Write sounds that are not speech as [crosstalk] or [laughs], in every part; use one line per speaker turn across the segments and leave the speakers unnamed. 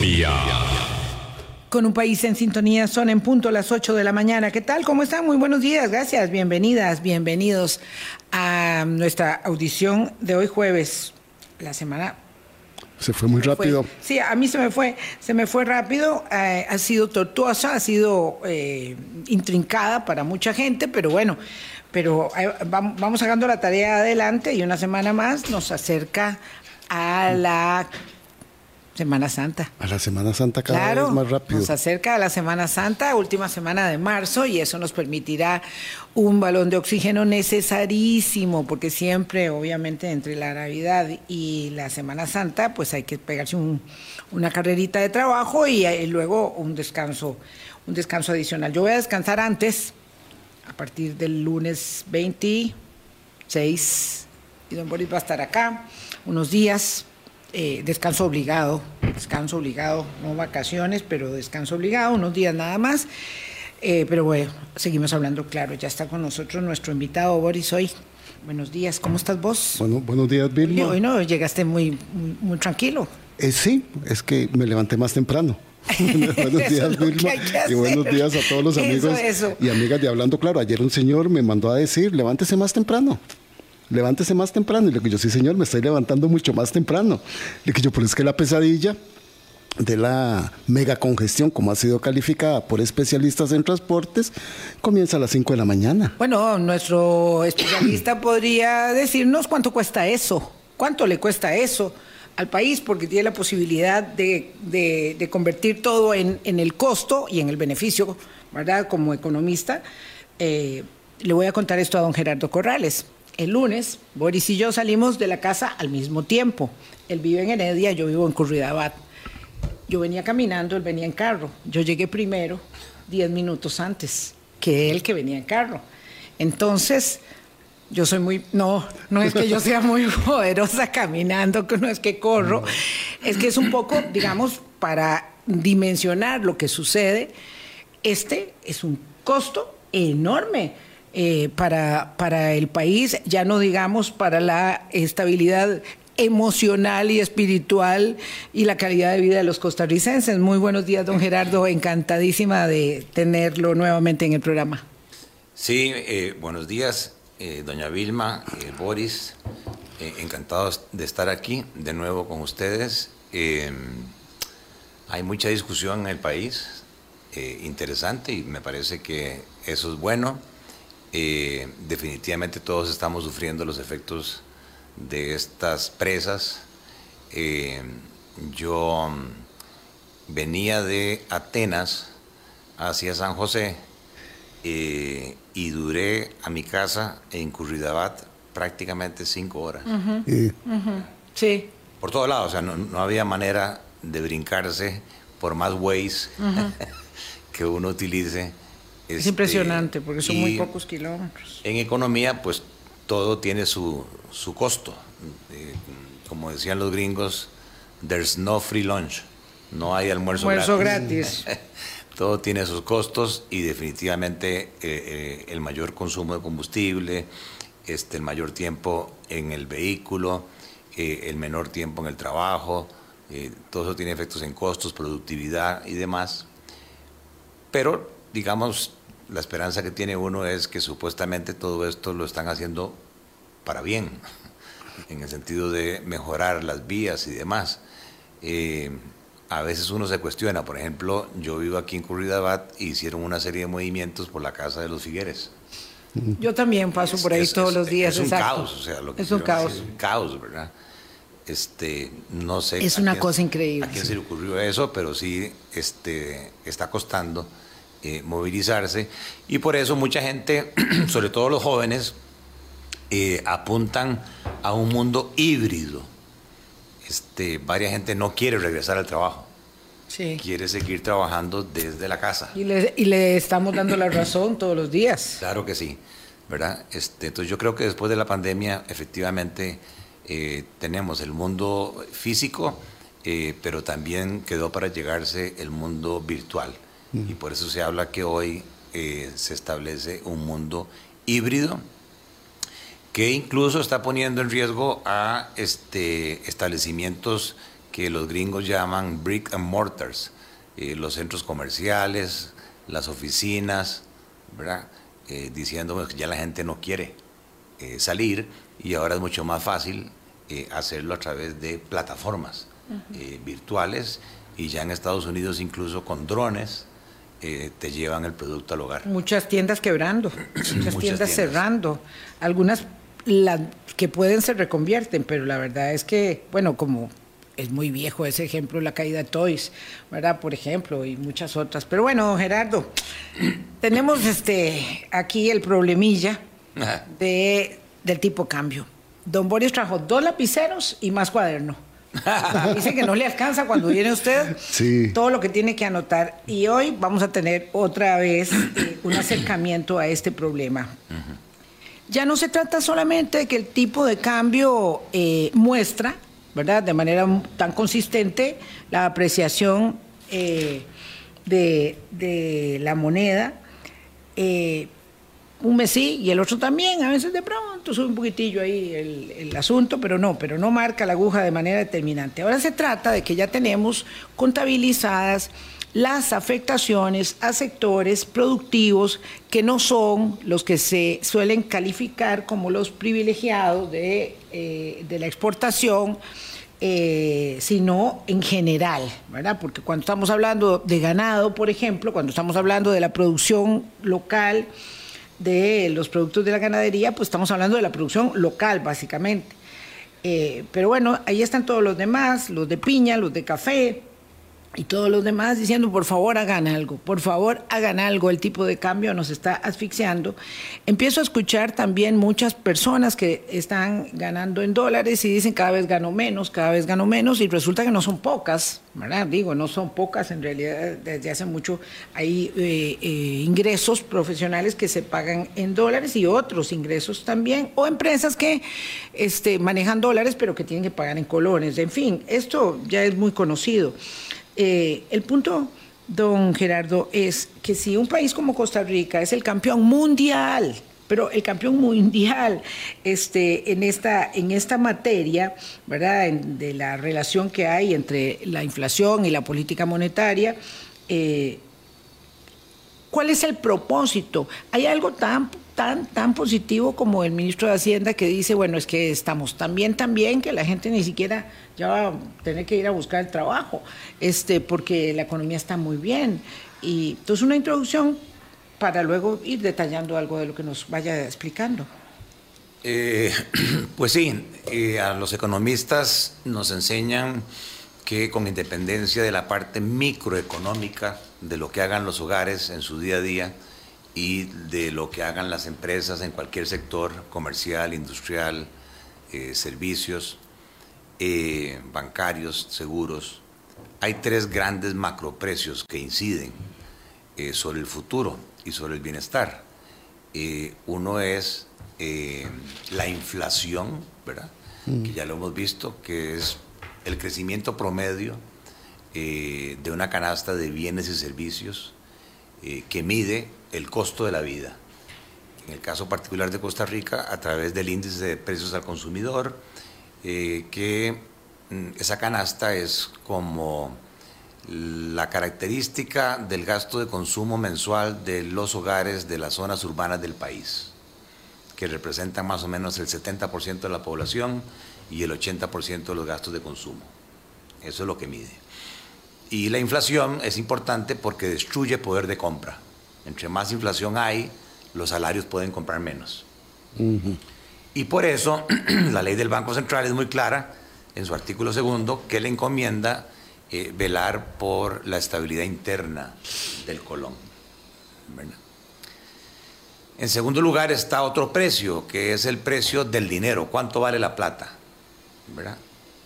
Colombia.
Con un país en sintonía, son en punto las 8 de la mañana. ¿Qué tal? ¿Cómo están? Muy buenos días. Gracias. Bienvenidas, bienvenidos a nuestra audición de hoy jueves. La semana
se fue muy rápido.
Sí, a mí se me fue, se me fue rápido. Eh, ha sido tortuosa, ha sido eh, intrincada para mucha gente, pero bueno, pero eh, vamos sacando la tarea adelante y una semana más nos acerca a la Semana Santa.
A la Semana Santa cada vez más rápido.
Nos acerca a la Semana Santa, última semana de marzo, y eso nos permitirá un balón de oxígeno necesarísimo, porque siempre, obviamente, entre la Navidad y la Semana Santa, pues hay que pegarse una carrerita de trabajo y, y, luego un descanso, un descanso adicional. Yo voy a descansar antes, a partir del lunes 26, y don Boris va a estar acá unos días eh, descanso obligado, descanso obligado, no vacaciones, pero descanso obligado, unos días nada más. Eh, pero bueno, seguimos hablando claro. Ya está con nosotros nuestro invitado Boris hoy. Buenos días, ¿cómo estás vos?
Bueno, buenos días, Vilma.
Hoy no, llegaste muy, muy, tranquilo.
Eh, sí, es que me levanté más temprano. [laughs] [laughs] buenos días, Vilma. Y buenos días a todos los amigos y amigas de Hablando Claro. Ayer un señor me mandó a decir, levántese más temprano levántese más temprano. Y le que yo, sí, señor, me estoy levantando mucho más temprano. Le que yo, pero es que la pesadilla de la mega congestión, como ha sido calificada por especialistas en transportes, comienza a las 5 de la mañana.
Bueno, nuestro especialista [clears throat] podría decirnos cuánto cuesta eso, cuánto le cuesta eso al país, porque tiene la posibilidad de, convertir todo en, el costo y en el beneficio, ¿verdad? Como economista. Eh, le voy a contar esto a don Gerardo Corrales el lunes, Boris y yo salimos de la casa al mismo tiempo. Él vive en Heredia, yo vivo en Curridabat. Yo venía caminando, él venía en carro. Yo llegué primero, diez minutos antes que él que venía en carro. Entonces, yo soy muy, no, no es que yo sea muy [laughs] poderosa caminando, no es que corro, es que es un poco, digamos, para dimensionar lo que sucede, este es un costo enorme eh, para, para el país, ya no digamos para la estabilidad emocional y espiritual y la calidad de vida de los costarricenses. Muy buenos días, don Gerardo. Encantadísima de tenerlo nuevamente en el programa.
Sí, eh, buenos días, eh, doña Vilma, Boris. encantados de estar aquí de nuevo con ustedes. hay mucha discusión en el país, interesante, y me parece que eso es bueno. Eh, definitivamente todos estamos sufriendo los efectos de estas presas. Eh, yo mm, venía de Atenas hacia San José eh, y duré a mi casa en Curridabat prácticamente cinco horas.
Sí.
Por todos lados, o sea, no, había manera de brincarse por más ways [laughs] que uno utilice
es este, impresionante porque son muy pocos kilómetros.
En economía, pues todo tiene su, su costo. Eh, como decían los gringos, there's no free lunch. No hay almuerzo,
almuerzo gratis. [laughs]
todo tiene sus costos y definitivamente eh, eh, el mayor consumo de combustible, este, el mayor tiempo en el vehículo, el menor tiempo en el trabajo, todo eso tiene efectos en costos, productividad y demás. Pero, digamos, la esperanza que tiene uno es que supuestamente todo esto lo están haciendo para bien, [laughs] en el sentido de mejorar las vías y demás. Eh, a veces uno se cuestiona, por ejemplo, yo vivo aquí en Curridabat y hicieron una serie de movimientos por la casa de los Figueres.
Yo también paso por ahí todos los días.
Es un caos, o sea, lo que
es un caos. Es
un caos, ¿verdad? Este, no sé.
Es una cosa increíble.
A quién se le ocurrió eso, pero sí este, está costando eh, movilizarse y por eso mucha gente, [clears throat] sobre todo los jóvenes, eh, apuntan a un mundo híbrido. Este, varias gente no quiere regresar al trabajo.
Sí.
Quiere seguir trabajando desde la casa.
Y le, y le estamos dando la razón todos los días. [clears throat]
Claro que sí, ¿verdad? Este, entonces yo creo que después de la pandemia efectivamente eh, tenemos el mundo físico, pero también quedó para llegarse el mundo virtual. Y por eso se habla que hoy eh, se establece un mundo híbrido que incluso está poniendo en riesgo a este, establecimientos que los gringos llaman brick and mortars, eh, los centros comerciales, las oficinas, ¿verdad? Eh, diciendo que ya la gente no quiere eh, salir y ahora es mucho más fácil hacerlo a través de plataformas virtuales y ya en Estados Unidos incluso con drones te llevan el producto al hogar.
Muchas tiendas quebrando, [clears throat] muchas, tiendas, cerrando, algunas las que pueden se reconvierten, pero la verdad es que, bueno, como es muy viejo ese ejemplo, la caída de Toys, ¿verdad? Por ejemplo, y muchas otras. Pero bueno, Gerardo, [clears throat] tenemos este aquí el problemilla de, del tipo cambio. Don Boris trajo dos lapiceros y más cuaderno. [laughs] Dice que no le alcanza cuando viene usted todo lo que tiene que anotar. Y hoy vamos a tener otra vez eh, un acercamiento a este problema. Ya no se trata solamente de que el tipo de cambio eh, muestra ¿verdad? De manera tan consistente la apreciación eh, de, la moneda. Un mes sí y el otro también, a veces de pronto sube un poquitillo ahí el, el, asunto, pero no, pero no marca la aguja de manera determinante. Ahora se trata de que ya tenemos contabilizadas las afectaciones a sectores productivos que no son los que se suelen calificar como los privilegiados de, eh, la exportación, eh, sino en general, ¿verdad? Porque cuando estamos hablando de ganado, por ejemplo, cuando estamos hablando de la producción local de los productos de la ganadería, pues estamos hablando de la producción local, básicamente. Eh, pero bueno, ahí están todos los demás, los de piña, los de café, y todos los demás diciendo, por favor, hagan algo, por favor, hagan algo, el tipo de cambio nos está asfixiando. Empiezo a escuchar también muchas personas que están ganando en dólares y dicen, cada vez gano menos, cada vez gano menos, y resulta que no son pocas, ¿verdad? Digo, no son pocas, en realidad desde hace mucho hay eh, eh, ingresos profesionales que se pagan en dólares y otros ingresos también, o empresas que este, manejan dólares pero que tienen que pagar en colones, en fin, esto ya es muy conocido. Eh, el punto, don Gerardo, es que si un país como Costa Rica es el campeón mundial, pero el campeón mundial este, en, esta, en esta materia, ¿verdad? de la relación que hay entre la inflación y la política monetaria, eh, ¿cuál es el propósito? ¿Hay algo tan tan, tan positivo como el ministro de Hacienda que dice, bueno, es que estamos tan bien, tan bien que la gente ni siquiera ya va a tener que ir a buscar el trabajo, este, porque la economía está muy bien. Y entonces una introducción para luego ir detallando algo de lo que nos vaya explicando.
Eh, [clears throat] pues sí, eh, a los economistas nos enseñan que con independencia de la parte microeconómica de lo que hagan los hogares en su día a día, y de lo que hagan las empresas en cualquier sector comercial, industrial, eh, servicios, eh, bancarios, seguros. Hay tres grandes macroprecios que inciden eh, sobre el futuro y sobre el bienestar. uno es la inflación, ¿verdad? Mm. que ya lo hemos visto, que es el crecimiento promedio de una canasta de bienes y servicios que mide el costo de la vida. En el caso particular de Costa Rica, a través del índice de precios al consumidor, eh, que mm, esa canasta es como la característica del gasto de consumo mensual de los hogares de las zonas urbanas del país, que representan más o menos el 70% de la población y el 80% de los gastos de consumo. Eso es lo que mide. Y la inflación es importante porque destruye poder de compra. Entre más inflación hay, los salarios pueden comprar menos. Y por eso [clears throat] la ley del Banco Central es muy clara en su artículo segundo que le encomienda eh, velar por la estabilidad interna del colón. En segundo lugar está otro precio, que es el precio del dinero. ¿Cuánto vale la plata?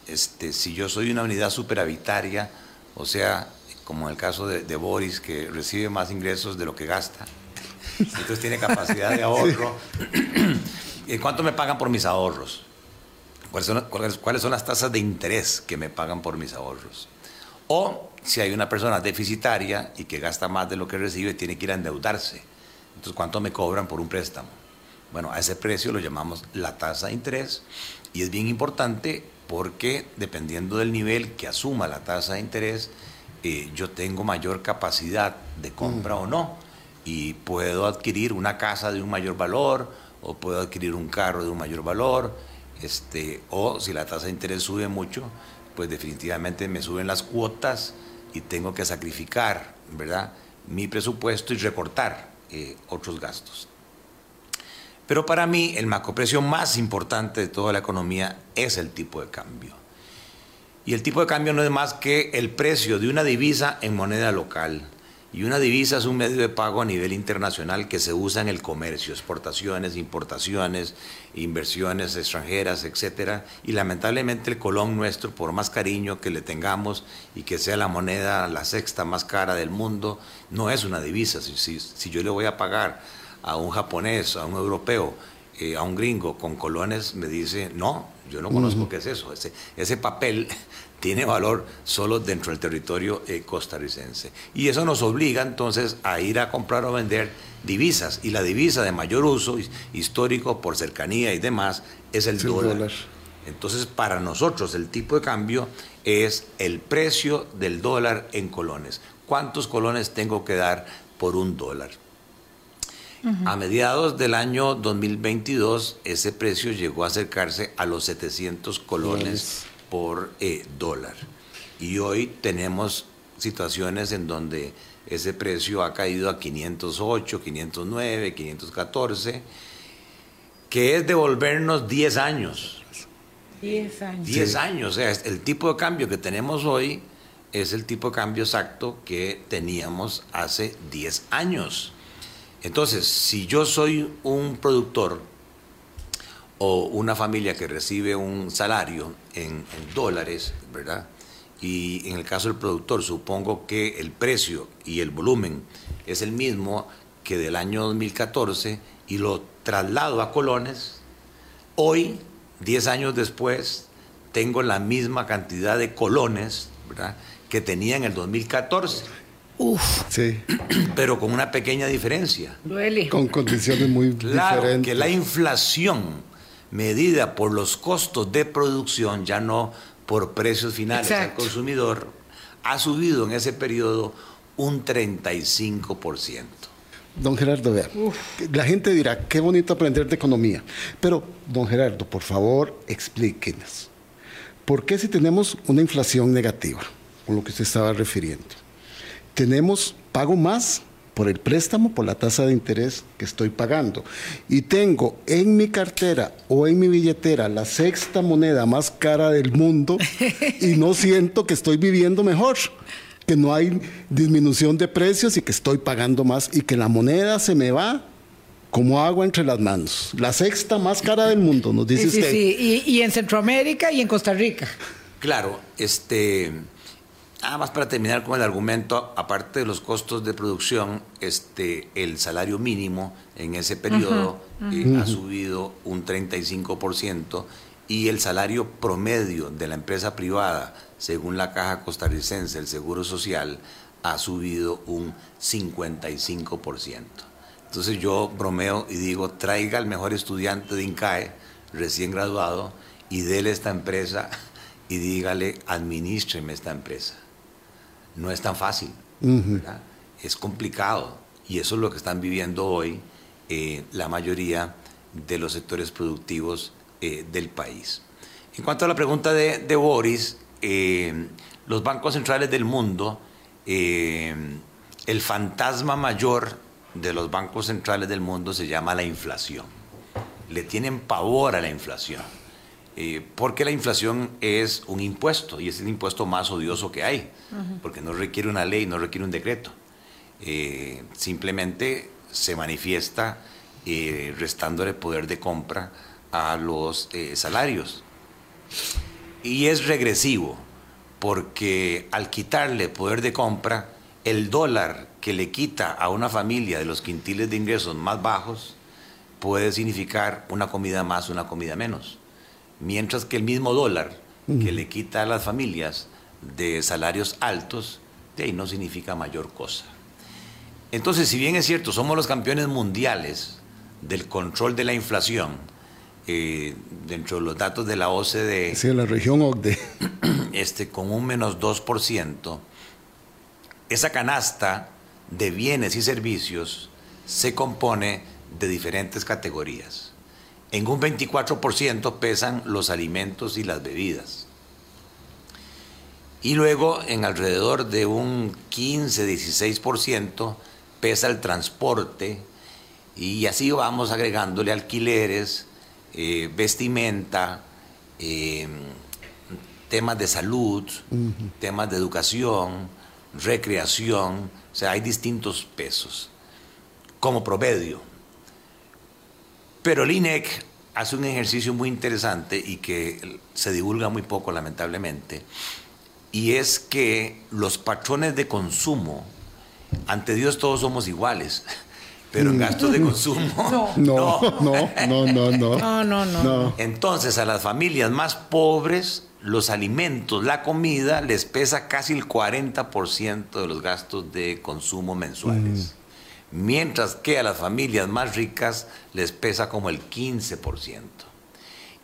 Este, si yo soy una unidad superavitaria, o sea, como en el caso de, Boris, que recibe más ingresos de lo que gasta. Entonces tiene capacidad de ahorro. ¿Y cuánto me pagan por mis ahorros? ¿Cuáles son, ¿Cuáles son las tasas de interés que me pagan por mis ahorros? O si hay una persona deficitaria y que gasta más de lo que recibe, tiene que ir a endeudarse. Entonces, ¿cuánto me cobran por un préstamo? Bueno, a ese precio lo llamamos la tasa de interés y es bien importante porque dependiendo del nivel que asuma la tasa de interés, eh, yo tengo mayor capacidad de compra o no y puedo adquirir una casa de un mayor valor o puedo adquirir un carro de un mayor valor, este, o si la tasa de interés sube mucho, pues definitivamente me suben las cuotas y tengo que sacrificar, ¿verdad? Mi presupuesto y recortar eh, otros gastos. Pero para mí el macroprecio más importante de toda la economía es el tipo de cambio. Y el tipo de cambio no es más que el precio de una divisa en moneda local. Y una divisa es un medio de pago a nivel internacional que se usa en el comercio, exportaciones, importaciones, inversiones extranjeras, etc. Y lamentablemente el colón nuestro, por más cariño que le tengamos y que sea la moneda la sexta más cara del mundo, no es una divisa. Si, si yo le voy a pagar a un japonés, a un europeo, eh, a un gringo con colones, me dice, no, yo no conozco qué es eso. Ese, ese papel [laughs] tiene valor solo dentro del territorio eh, costarricense. Y eso nos obliga entonces a ir a comprar o vender divisas. Y la divisa de mayor uso histórico por cercanía y demás es el dólar. Entonces, para nosotros el tipo de cambio es el precio del dólar en colones. ¿Cuántos colones tengo que dar por un dólar? A mediados del año 2022, ese precio llegó a acercarse a los 700 colones por eh, dólar. Y hoy tenemos situaciones en donde ese precio ha caído a 508, 509, 514, que es devolvernos 10 años.
10 años.
10 años, o sea, el tipo de cambio que tenemos hoy es el tipo de cambio exacto que teníamos hace 10 años. Entonces, si yo soy un productor o una familia que recibe un salario en, dólares, ¿verdad? Y en el caso del productor, supongo que el precio y el volumen es el mismo que del año 2014 y lo traslado a colones, hoy, 10 años después, tengo la misma cantidad de colones ¿verdad? que tenía en el 2014.
Uf.
Sí. [clears throat]
Pero con una pequeña diferencia.
Duele.
Con condiciones muy
claro,
diferentes.
Que la inflación medida por los costos de producción, ya no por precios finales al consumidor, ha subido en ese periodo un 35%.
Don Gerardo, vea, la gente dirá, qué bonito aprender de economía, pero, don Gerardo, por favor, explíquenos, ¿por qué si tenemos una inflación negativa, con lo que usted estaba refiriendo, tenemos pago más por el préstamo, por la tasa de interés que estoy pagando. Y tengo en mi cartera o en mi billetera la sexta moneda más cara del mundo y no [laughs] siento que estoy viviendo mejor, que no hay disminución de precios y que estoy pagando más y que la moneda se me va como agua entre las manos. La sexta más cara del mundo, nos dice usted.
Sí, sí, y, y en Centroamérica y en Costa Rica.
Claro, este Nada más para terminar con el argumento, aparte de los costos de producción, este, el salario mínimo en ese periodo eh, ha subido un 35% y el salario promedio de la empresa privada, según la Caja Costarricense, el Seguro Social, ha subido un 55%. Entonces yo bromeo y digo, traiga al mejor estudiante de INCAE, recién graduado, y déle esta empresa y dígale, administreme esta empresa no es tan fácil, es complicado y eso es lo que están viviendo hoy eh, la mayoría de los sectores productivos eh, del país. En cuanto a la pregunta de, Boris, eh, los bancos centrales del mundo, el fantasma mayor de los bancos centrales del mundo se llama la inflación. Le tienen pavor a la inflación. Eh, porque la inflación es un impuesto y es el impuesto más odioso que hay, porque no requiere una ley, no requiere un decreto. Eh, simplemente se manifiesta eh, restándole poder de compra a los salarios. Y es regresivo, porque al quitarle poder de compra, el dólar que le quita a una familia de los quintiles de ingresos más bajos puede significar una comida más, una comida menos mientras que el mismo dólar que le quita a las familias de salarios altos, de ahí no significa mayor cosa. Entonces, si bien es cierto, somos los campeones mundiales del control de la inflación, eh, dentro de los datos de la OCDE.
Sí, la región OCDE. [clears throat]
Este, con un menos 2%, esa canasta de bienes y servicios se compone de diferentes categorías. En un 24% pesan los alimentos y las bebidas. Y luego en alrededor de un 15-16% pesa el transporte y así vamos agregándole alquileres, eh, vestimenta, eh, temas de salud, temas de educación, recreación, o sea, hay distintos pesos como promedio. Pero el INEC hace un ejercicio muy interesante y que se divulga muy poco, lamentablemente, y es que los patrones de consumo, ante Dios todos somos iguales [laughs] pero en gastos de consumo. [laughs] [laughs]
No, no, no, no, no,
no. No, no,
Entonces, a las familias más pobres, los alimentos, la comida, les pesa casi el 40% de los gastos de consumo mensuales. Mm. Mientras que a las familias más ricas les pesa como el 15%.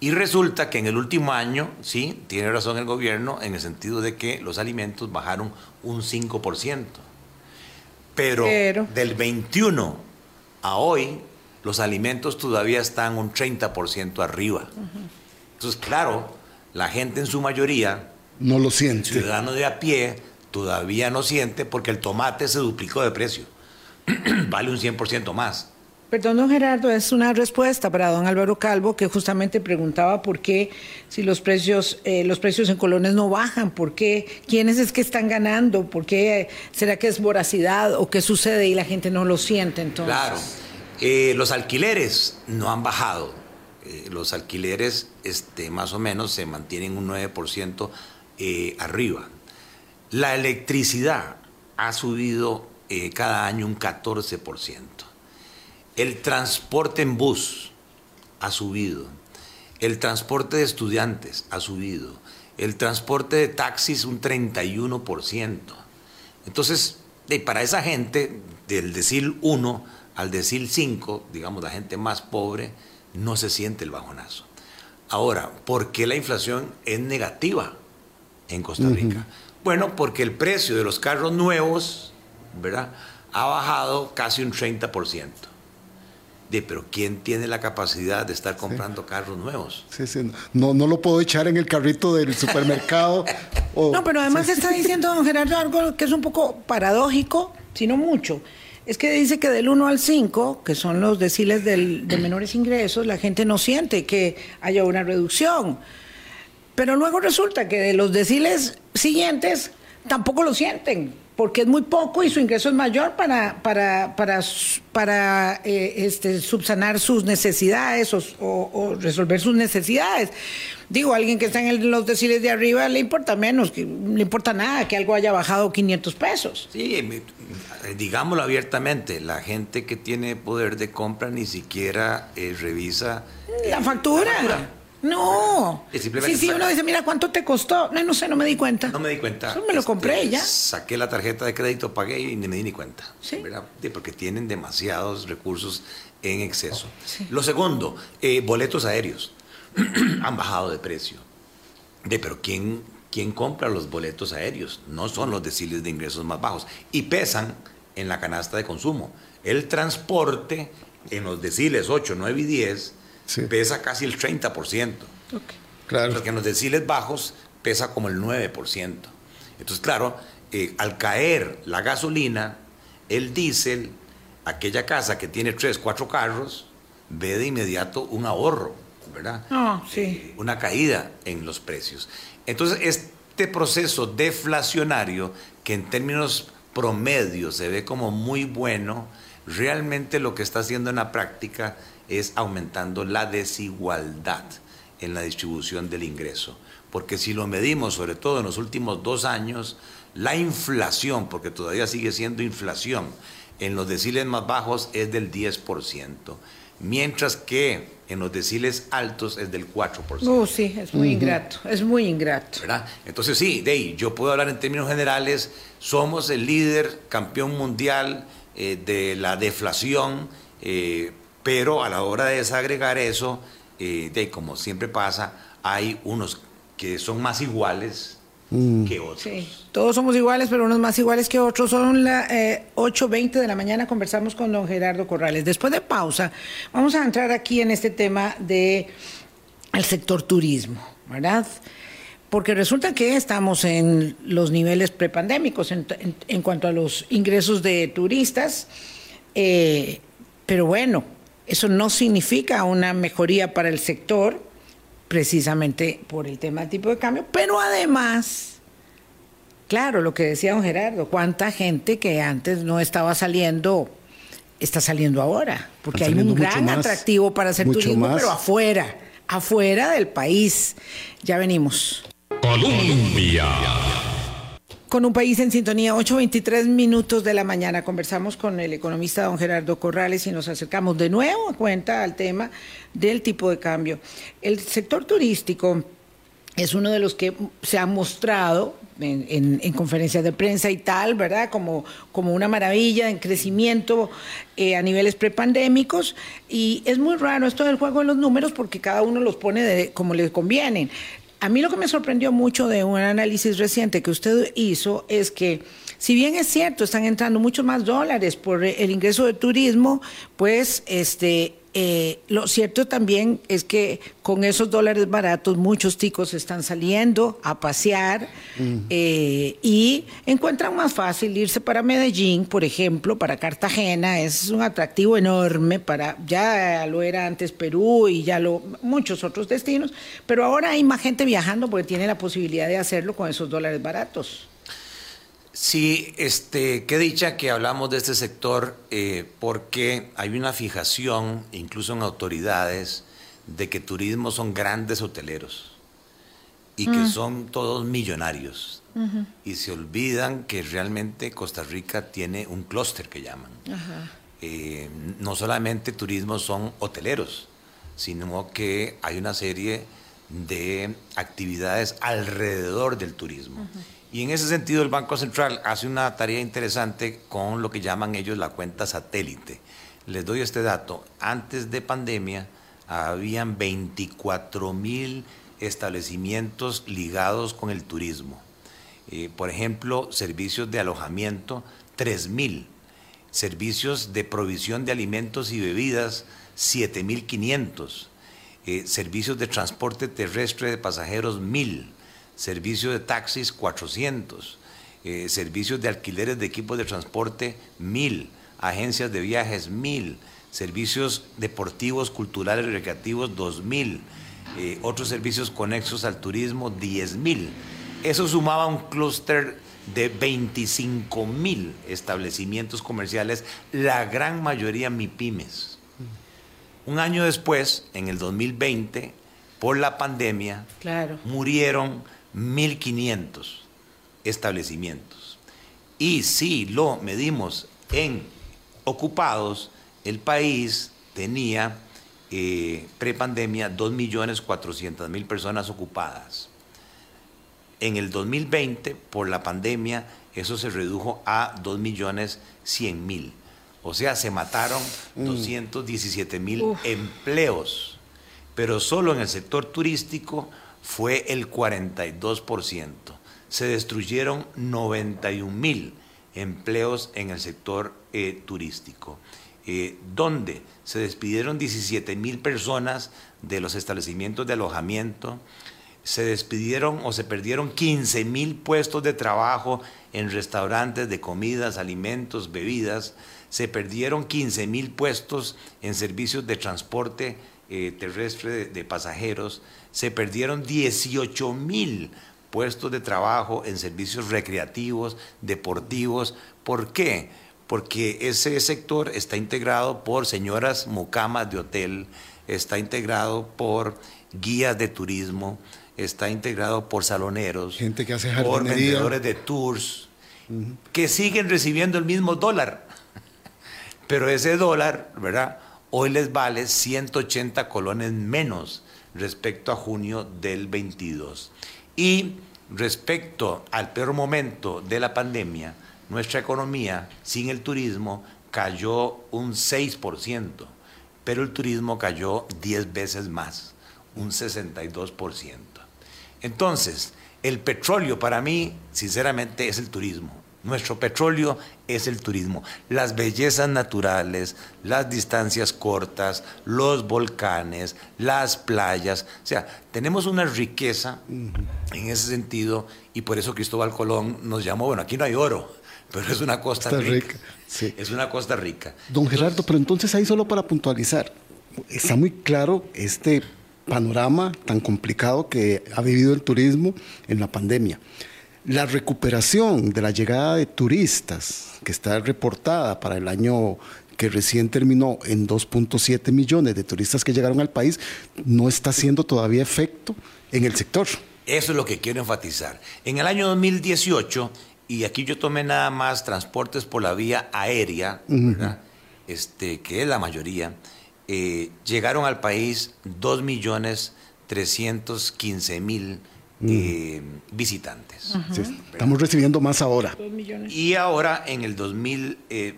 Y resulta que en el último año, sí, tiene razón el gobierno en el sentido de que los alimentos bajaron un 5%. Pero, Pero. del 21 a hoy los alimentos todavía están un 30% arriba. Entonces, claro, la gente en su mayoría,
no lo siente.
Ciudadano de a pie, todavía no siente porque el tomate se duplicó de precio. [clears throat] vale un 100% más.
Perdón, don Gerardo, es una respuesta para don Álvaro Calvo que justamente preguntaba por qué si los precios, eh, los precios en colones no bajan, por qué, quiénes es que están ganando, por qué será que es voracidad o qué sucede y la gente no lo siente entonces.
Claro, eh, los alquileres no han bajado, eh, los alquileres este, más o menos se mantienen un 9% arriba. La electricidad ha subido cada año un 14%. El transporte en bus ha subido. El transporte de estudiantes ha subido. El transporte de taxis un 31%. Entonces, para esa gente, del decil 1 al decil 5, digamos la gente más pobre, no se siente el bajonazo. Ahora, ¿por qué la inflación es negativa en Costa Rica? Bueno, porque el precio de los carros nuevos, ¿verdad? Ha bajado casi un 30% de pero ¿quién tiene la capacidad de estar comprando carros nuevos?
Sí, sí, no, no lo puedo echar en el carrito del supermercado.
no, pero además está diciendo don Gerardo algo que es un poco paradójico, sino mucho. Es que dice que del 1 al 5, que son los deciles del, de menores ingresos, la gente no siente que haya una reducción. Pero luego resulta que de los deciles siguientes tampoco lo sienten porque es muy poco y su ingreso es mayor para, para, para, para eh, este, subsanar sus necesidades o, resolver sus necesidades. Digo, alguien que está en los deciles de arriba le importa menos, que, le importa nada que algo haya bajado 500 pesos.
Sí, eh, digámoslo abiertamente, la gente que tiene poder de compra ni siquiera eh, revisa
la factura. No. Sí, sí, uno dice, mira, ¿cuánto te costó? No, no sé, no me di cuenta.
No me di cuenta.
me lo compré
este,
ya.
Saqué la tarjeta de crédito, pagué y ni me di ni cuenta. Sí. Porque tienen demasiados recursos en exceso. Lo segundo, eh, boletos aéreos. [clears throat] Han bajado de precio. De, pero ¿quién, ¿quién compra los boletos aéreos? No son los deciles de ingresos más bajos. Y pesan en la canasta de consumo. El transporte en los deciles 8, 9 y 10 pesa casi el 30%. Claro. Porque en los deciles bajos pesa como el 9%. Entonces, claro, eh, al caer la gasolina, el diésel, aquella casa que tiene tres, cuatro carros, ve de inmediato un ahorro, ¿verdad?
Ah, sí.
Eh, una caída en los precios. Entonces, este proceso deflacionario, que en términos promedios se ve como muy bueno, realmente lo que está haciendo en la práctica es aumentando la desigualdad en la distribución del ingreso. Porque si lo medimos, sobre todo en los últimos dos años, la inflación, porque todavía sigue siendo inflación, en los deciles más bajos es del 10%, mientras que en los deciles altos es del 4%.
Uh, sí, es muy ingrato, es muy ingrato.
¿verdad? Entonces sí, de yo puedo hablar en términos generales, somos el líder, campeón mundial eh, de la deflación, eh, pero a la hora de desagregar eso, eh, de como siempre pasa, hay unos que son más iguales mm. que otros. Sí,
todos somos iguales, pero unos más iguales que otros. Son las 8.20 de la mañana, conversamos con don Gerardo Corrales. Después de pausa, vamos a entrar aquí en este tema de el sector turismo, ¿verdad? porque resulta que estamos en los niveles prepandémicos en, en, cuanto a los ingresos de turistas, eh, pero bueno, eso no significa una mejoría para el sector, precisamente por el tema del tipo de cambio, pero además, claro, lo que decía don Gerardo, cuánta gente que antes no estaba saliendo está saliendo ahora, porque hay un gran atractivo para hacer turismo, pero afuera, afuera del país. Ya venimos. Colombia. Con un país en sintonía, 8.23 minutos de la mañana. Conversamos con el economista don Gerardo Corrales y nos acercamos de nuevo a cuenta al tema del tipo de cambio. El sector turístico es uno de los que se ha mostrado en, conferencias de prensa y tal, ¿verdad? Como, como una maravilla en crecimiento eh, a niveles prepandémicos. Y es muy raro esto del juego de los números porque cada uno los pone de, como le convienen. A mí lo que me sorprendió mucho de un análisis reciente que usted hizo es que, si bien es cierto, están entrando muchos más dólares por el ingreso de turismo, pues este, eh, lo cierto también es que con esos dólares baratos muchos ticos están saliendo a pasear eh, y encuentran más fácil irse para Medellín, por ejemplo, para Cartagena. Es un atractivo enorme para, ya lo era antes Perú y ya lo, muchos otros destinos, pero ahora hay más gente viajando porque tiene la posibilidad de hacerlo con esos dólares baratos.
Sí, este, qué dicha que hablamos de este sector eh, porque hay una fijación, incluso en autoridades, de que turismo son grandes hoteleros y que mm. son todos millonarios. Y se olvidan que realmente Costa Rica tiene un clúster que llaman. Eh, no solamente turismo son hoteleros, sino que hay una serie de actividades alrededor del turismo. Y en ese sentido el Banco Central hace una tarea interesante con lo que llaman ellos la cuenta satélite. Les doy este dato. Antes de pandemia habían 24 mil establecimientos ligados con el turismo. Eh, por ejemplo, servicios de alojamiento, 3 mil. Servicios de provisión de alimentos y bebidas, 7.500. Eh, servicios de transporte terrestre de pasajeros, 1.000 servicios de taxis 400, eh, servicios de alquileres de equipos de transporte 1000, agencias de viajes 1000, servicios deportivos, culturales y recreativos 2000, eh, otros servicios conexos al turismo 10000. Eso sumaba un clúster de 25 mil establecimientos comerciales, la gran mayoría MIPIMES. Un año después, en el 2020, por la pandemia, murieron 1.500 establecimientos. Y si lo medimos en ocupados, el país tenía eh, prepandemia 2.400.000 personas ocupadas. En el 2020, por la pandemia, eso se redujo a 2.100.000. O sea, se mataron 217.000 mm. empleos. Pero solo en el sector turístico fue el 42%. Se destruyeron 91 mil empleos en el sector eh, turístico, eh, donde se despidieron 17 mil personas de los establecimientos de alojamiento, se despidieron o se perdieron 15 mil puestos de trabajo en restaurantes de comidas, alimentos, bebidas, se perdieron 15 mil puestos en servicios de transporte eh, terrestre de pasajeros, se perdieron 18 mil puestos de trabajo en servicios recreativos, deportivos. ¿Por qué? Porque ese sector está integrado por señoras mucamas de hotel, está integrado por guías de turismo, está integrado por saloneros,
gente que hace
por vendedores de tours, que siguen recibiendo el mismo dólar. [laughs] Pero ese dólar, ¿verdad? Hoy les vale 180 colones menos respecto a junio del 22. Y respecto al peor momento de la pandemia, nuestra economía sin el turismo cayó un 6%, pero el turismo cayó 10 veces más, un 62%. Entonces, el petróleo para mí, sinceramente, es el turismo. Nuestro petróleo es el turismo. Las bellezas naturales, las distancias cortas, los volcanes, las playas. O sea, tenemos una riqueza en ese sentido y por eso Cristóbal Colón nos llamó, bueno, aquí no hay oro, [laughs] pero es una costa rica. Es una costa rica.
Don Gerardo, pero entonces ahí solo para puntualizar, está muy claro este panorama tan complicado que ha vivido el turismo en la pandemia. La recuperación de la llegada de turistas, que está reportada para el año que recién terminó en 2.7 millones de turistas que llegaron al país, no está haciendo todavía efecto en el sector.
Eso es lo que quiero enfatizar. En el año 2018, y aquí yo tomé nada más transportes por la vía aérea, este, que es la mayoría, eh, llegaron al país 2.315.000 eh, visitantes.
estamos recibiendo más ahora.
Y ahora en el 2000, eh,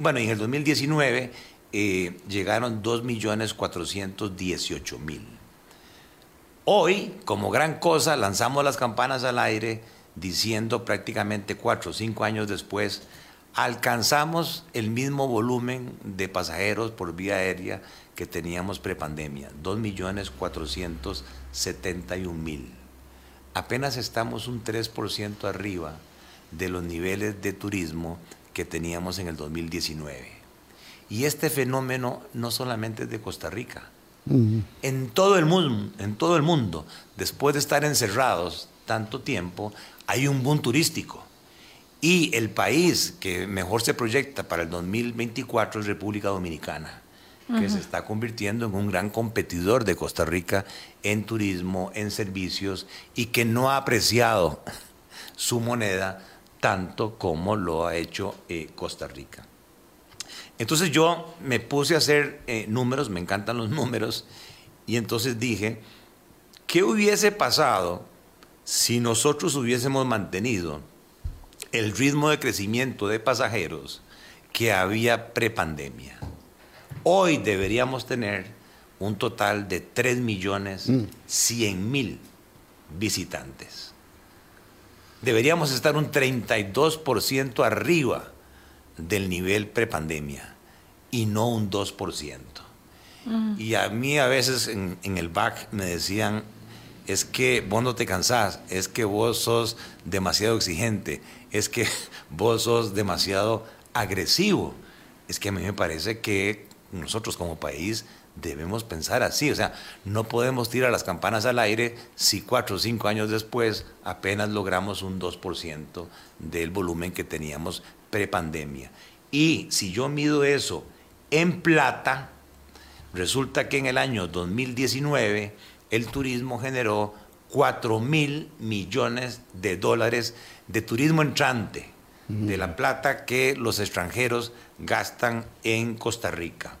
bueno, en el 2019 eh, llegaron 2.418.000. Hoy, como gran cosa, lanzamos las campanas al aire diciendo prácticamente cuatro o cinco años después, alcanzamos el mismo volumen de pasajeros por vía aérea que teníamos prepandemia, 2.471.000 apenas estamos un 3% arriba de los niveles de turismo que teníamos en el 2019. Y este fenómeno no solamente es de Costa Rica. En todo el mundo, en todo el mundo, después de estar encerrados tanto tiempo, hay un boom turístico. Y el país que mejor se proyecta para el 2024 es República Dominicana que se está convirtiendo en un gran competidor de Costa Rica en turismo, en servicios y que no ha apreciado su moneda tanto como lo ha hecho eh, Costa Rica. Entonces yo me puse a hacer eh, números, me encantan los [laughs] números, y entonces dije, ¿qué hubiese pasado si nosotros hubiésemos mantenido el ritmo de crecimiento de pasajeros que había prepandemia? Hoy deberíamos tener un total de 3 millones 100 mm. mil visitantes. Deberíamos estar un 32% arriba del nivel prepandemia y no un 2%. Mm. Y a mí a veces en, en, el back me decían, es que vos no te cansás, es que vos sos demasiado exigente, es que [laughs] vos sos demasiado agresivo. Es que a mí me parece que nosotros como país debemos pensar así. O sea, no podemos tirar las campanas al aire si cuatro o cinco años después apenas logramos un 2% del volumen que teníamos prepandemia. Y si yo mido eso en plata, resulta que en el año 2019 el turismo generó 4 mil millones de dólares de turismo entrante, de la plata que los extranjeros gastan en Costa Rica.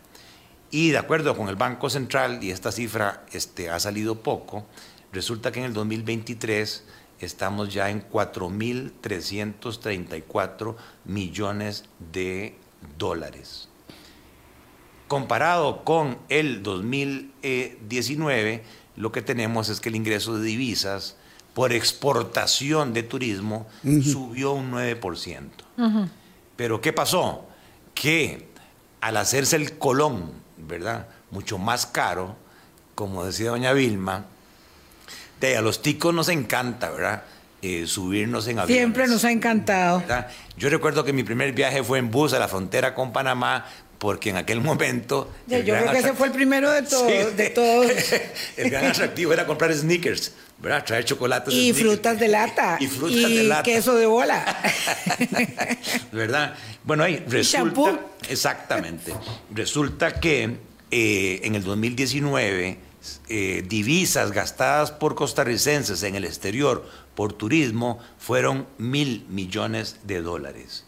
Y de acuerdo con el Banco Central, y esta cifra este, ha salido poco, resulta que en el 2023 estamos ya en 4.334 millones de dólares. Comparado con el 2019, lo que tenemos es que el ingreso de divisas por exportación de turismo subió un 9%. Pero ¿qué pasó? Que al hacerse el colón ¿verdad? Mucho más caro, como decía doña Vilma. De a los ticos nos encanta, ¿verdad? Eh, subirnos en
avión. Siempre nos ha encantado.
Yo recuerdo que mi primer viaje fue en bus a la frontera con Panamá, porque en aquel momento...
yo creo que ese fue el primero de, [laughs] todos de todos. [laughs]
el gran atractivo era comprar sneakers, ¿verdad? Traer chocolates.
Y frutas de lata. [laughs]
Y frutas de lata.
queso de bola.
¿Verdad? Bueno, ahí resulta... Exactamente. Resulta que eh, en el 2019 eh, divisas gastadas por costarricenses en el exterior por turismo fueron mil millones de dólares.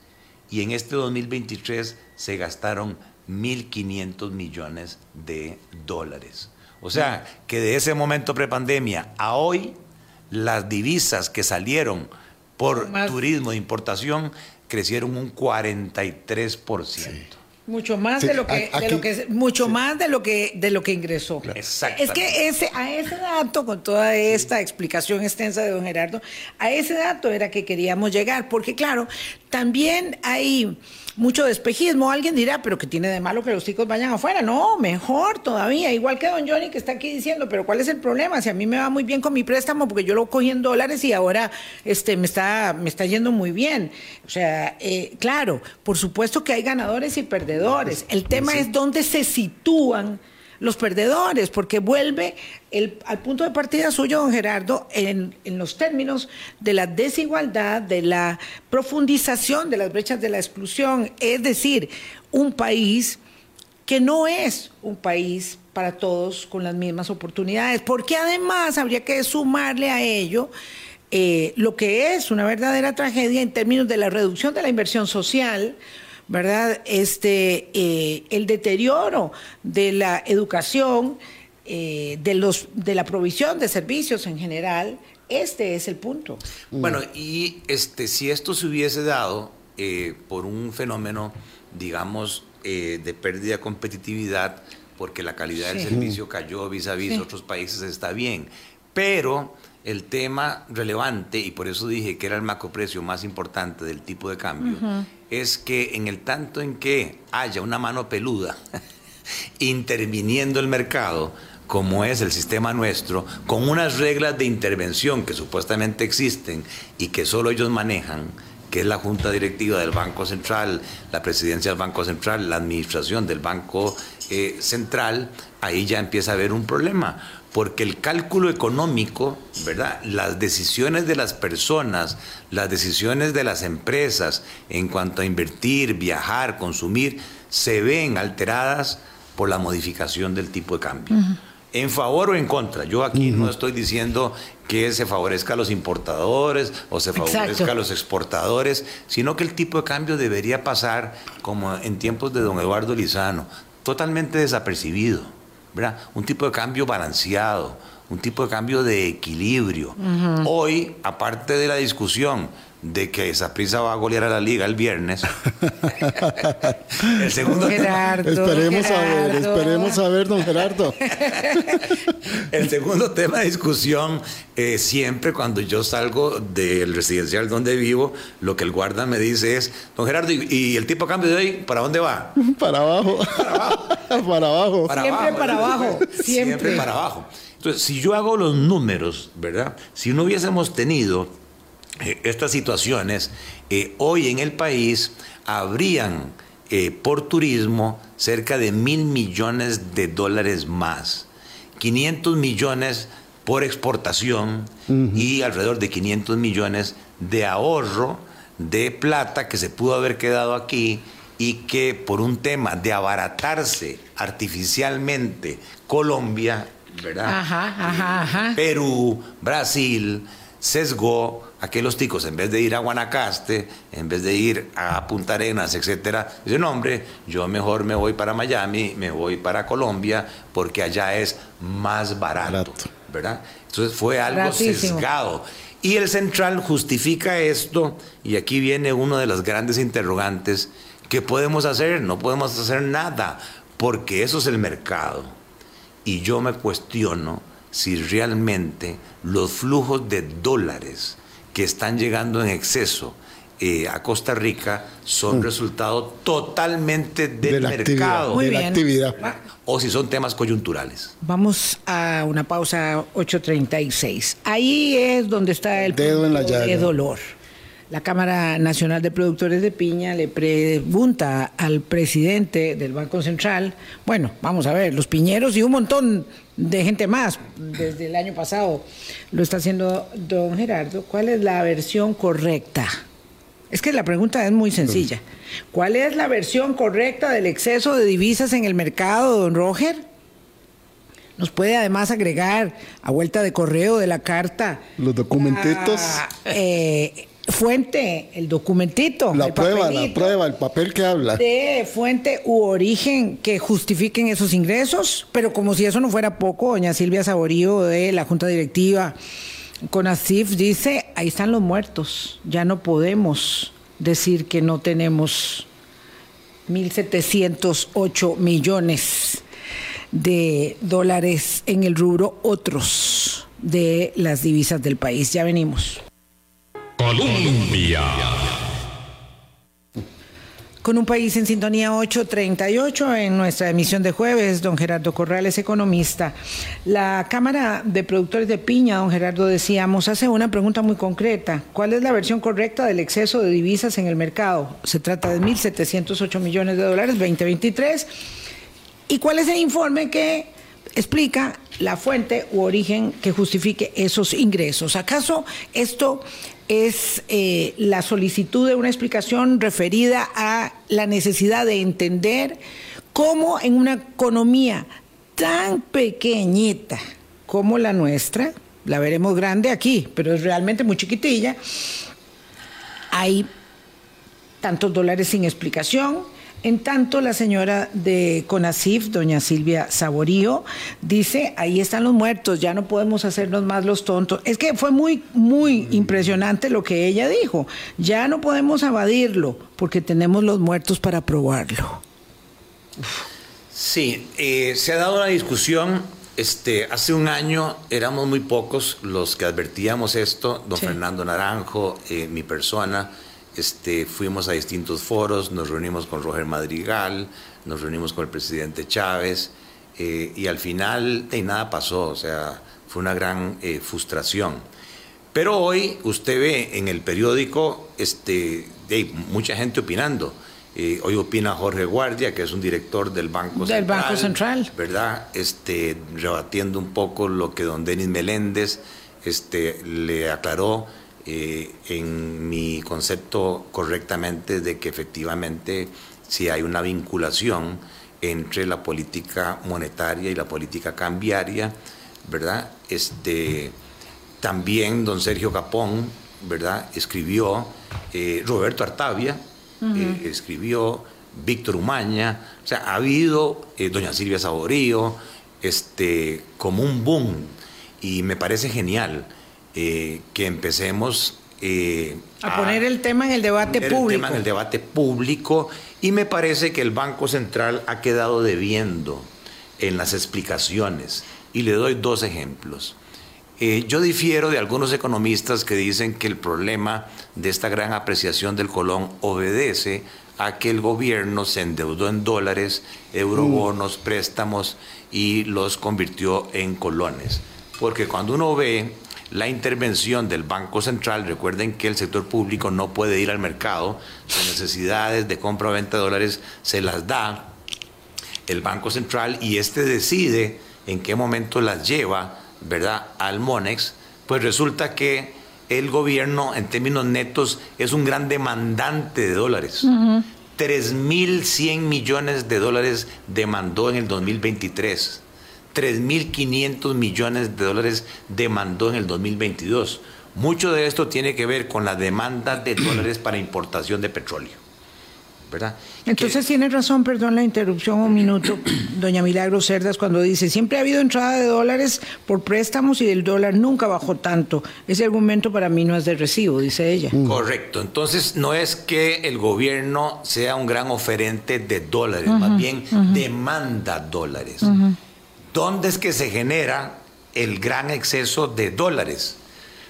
Y en este 2023 se gastaron 1.500 millones de dólares. O sea, que de ese momento prepandemia a hoy, las divisas que salieron por turismo de importación crecieron un 43%.
Mucho más de lo que, de lo que mucho más de lo que de lo que ingresó. Es que ese a ese dato con toda esta explicación extensa de don Gerardo, a ese dato era que queríamos llegar, porque claro, también hay mucho despejismo. Alguien dirá, pero que tiene de malo que los chicos vayan afuera. No, mejor todavía. Igual que don Johnny que está aquí diciendo, pero ¿cuál es el problema? Si a mí me va muy bien con mi préstamo porque yo lo cogí en dólares y ahora este, me, está, me está yendo muy bien. O sea, eh, claro, por supuesto que hay ganadores y perdedores. El tema es dónde se sitúan los perdedores, porque vuelve el, al punto de partida suyo, don Gerardo, en, en, los términos de la desigualdad, de la profundización de las brechas de la exclusión, es decir, un país que no es un país para todos con las mismas oportunidades, porque además habría que sumarle a ello eh, lo que es una verdadera tragedia en términos de la reducción de la inversión social, ¿verdad? Este, eh, el deterioro de la educación, eh, de, los, de la provisión de servicios en general, este es el punto.
Bueno, y este, si esto se hubiese dado eh, por un fenómeno, digamos, de pérdida de competitividad, porque la calidad del servicio cayó vis a vis otros países, está bien. Pero el tema relevante, y por eso dije que era el macroprecio más importante del tipo de cambio, es que en el tanto en que haya una mano peluda [laughs] interviniendo el mercado, como es el sistema nuestro, con unas reglas de intervención que supuestamente existen y que solo ellos manejan, que es la junta directiva del Banco Central, la presidencia del Banco Central, la administración del Banco eh, Central, ahí ya empieza a haber un problema porque el cálculo económico, ¿verdad? Las decisiones de las personas, las decisiones de las empresas en cuanto a invertir, viajar, consumir, se ven alteradas por la modificación del tipo de cambio. En favor o en contra. Yo aquí no estoy diciendo que se favorezca a los importadores o se favorezca a los exportadores, sino que el tipo de cambio debería pasar como en tiempos de don Eduardo Lizano, totalmente desapercibido un tipo de cambio balanceado, un tipo de cambio de equilibrio. Hoy, aparte de la discusión de que esa prisa va a golear a la liga el viernes.
el segundo esperemos a ver, esperemos a ver, don Gerardo.
el segundo tema de discusión, eh, siempre cuando yo salgo del residencial donde vivo, lo que el guarda me dice es, don Gerardo, ¿y, el tipo de cambio de hoy, para dónde va? [laughs]
Para abajo. Para abajo. para abajo.
siempre para abajo.
siempre para abajo. Entonces, si yo hago los números, ¿verdad? Si no hubiésemos tenido eh, estas situaciones, eh, hoy en el país habrían eh, por turismo cerca de mil millones de dólares más, 500 millones por exportación y alrededor de 500 millones de ahorro de plata que se pudo haber quedado aquí y que por un tema de abaratarse artificialmente Colombia, ¿verdad? Perú, Brasil, sesgó a que los ticos, en vez de ir a Guanacaste, en vez de ir a Punta Arenas, etcétera, dicen, no, hombre, yo mejor me voy para Miami, me voy para Colombia, porque allá es más barato, ¿verdad? Entonces fue algo sesgado. Y el central justifica esto, y aquí viene uno de los grandes interrogantes, ¿qué podemos hacer? No podemos hacer nada, porque eso es el mercado. Y yo me cuestiono si realmente los flujos de dólares que están llegando en exceso eh, a Costa Rica son mm. resultado totalmente del de mercado.
de la actividad.
O si son temas coyunturales.
Vamos a una pausa 8.36. Ahí es donde está el,
dedo en la
de dolor. La Cámara Nacional de Productores de Piña le pregunta al presidente del Banco Central, bueno, vamos a ver, los piñeros y un montón de gente más desde el año pasado lo está haciendo don Gerardo, ¿cuál es la versión correcta? Es que la pregunta es muy sencilla. ¿Cuál es la versión correcta del exceso de divisas en el mercado, don Roger? Nos puede además agregar a vuelta de correo de la carta.
Los documentitos.
Eh, fuente, el documentito.
La prueba, la prueba, el papel que habla.
De fuente u origen que justifiquen esos ingresos, pero como si eso no fuera poco, doña Silvia Saborío de la Junta Directiva con ASIF dice, ahí están los muertos, ya no podemos decir que no tenemos 1.708 millones de dólares en el rubro otros de las divisas del país. Ya venimos.
Colombia.
Con un país en sintonía 838 en nuestra emisión de jueves, don Gerardo Corrales, economista. La Cámara de Productores de Piña, don Gerardo, decíamos, hace una pregunta muy concreta. ¿Cuál es la versión correcta del exceso de divisas en el mercado? Se trata de 1.708 millones de dólares 2023. ¿Y cuál es el informe que explica la fuente u origen que justifique esos ingresos? ¿Acaso esto es eh, la solicitud de una explicación referida a la necesidad de entender cómo en una economía tan pequeñita como la nuestra, la veremos grande aquí, pero es realmente muy chiquitilla, hay tantos dólares sin explicación, en tanto, la señora de CONACIF, doña Silvia Saborío, dice, ahí están los muertos, ya no podemos hacernos más los tontos. Es que fue muy, muy impresionante lo que ella dijo. Ya no podemos evadirlo porque tenemos los muertos para probarlo.
Sí, eh, se ha dado una discusión. Este, hace un año éramos muy pocos los que advertíamos esto, don Fernando Naranjo, eh, mi persona, este, fuimos a distintos foros, nos reunimos con Roger Madrigal, nos reunimos con el presidente Chávez eh, y al final de nada pasó, o sea, fue una gran eh, frustración. Pero hoy usted ve en el periódico este, mucha gente opinando. Eh, hoy opina Jorge Guardia, que es un director del Banco
del Central. Banco Central.
¿Verdad? Este, rebatiendo un poco lo que don Denis Meléndez este, le aclaró eh, en mi concepto correctamente de que efectivamente si hay una vinculación entre la política monetaria y la política cambiaria, ¿verdad? Este, también don Sergio Capón, ¿verdad? Escribió, eh, Roberto Artavia, eh, escribió Víctor Umaña, o sea, ha habido doña Silvia Saborío, este, como un boom, y me parece genial eh, que empecemos
eh, a, poner el tema en el debate público. El tema
en el debate público y me parece que el Banco Central ha quedado debiendo en las explicaciones y le doy dos ejemplos. Eh, yo difiero de algunos economistas que dicen que el problema de esta gran apreciación del colón obedece a que el gobierno se endeudó en dólares, eurobonos, préstamos y los convirtió en colones. Porque cuando uno ve la intervención del Banco Central, recuerden que el sector público no puede ir al mercado, sus necesidades de compra o venta de dólares se las da el Banco Central y este decide en qué momento las lleva, ¿verdad?, al Monex, pues resulta que el gobierno en términos netos es un gran demandante de dólares. 3.100 millones de dólares demandó en el 2023. 3.500 millones de dólares demandó en el 2022. Mucho de esto tiene que ver con la demanda de [clears throat] dólares para importación de petróleo. ¿verdad?
Entonces tiene razón, perdón la interrupción un minuto, [clears throat] doña Milagro Cerdas, cuando dice, siempre ha habido entrada de dólares por préstamos y el dólar nunca bajó tanto. Ese argumento para mí no es de recibo, dice ella.
Mm. Correcto, entonces no es que el gobierno sea un gran oferente de dólares, más bien demanda dólares. ¿Dónde es que se genera el gran exceso de dólares?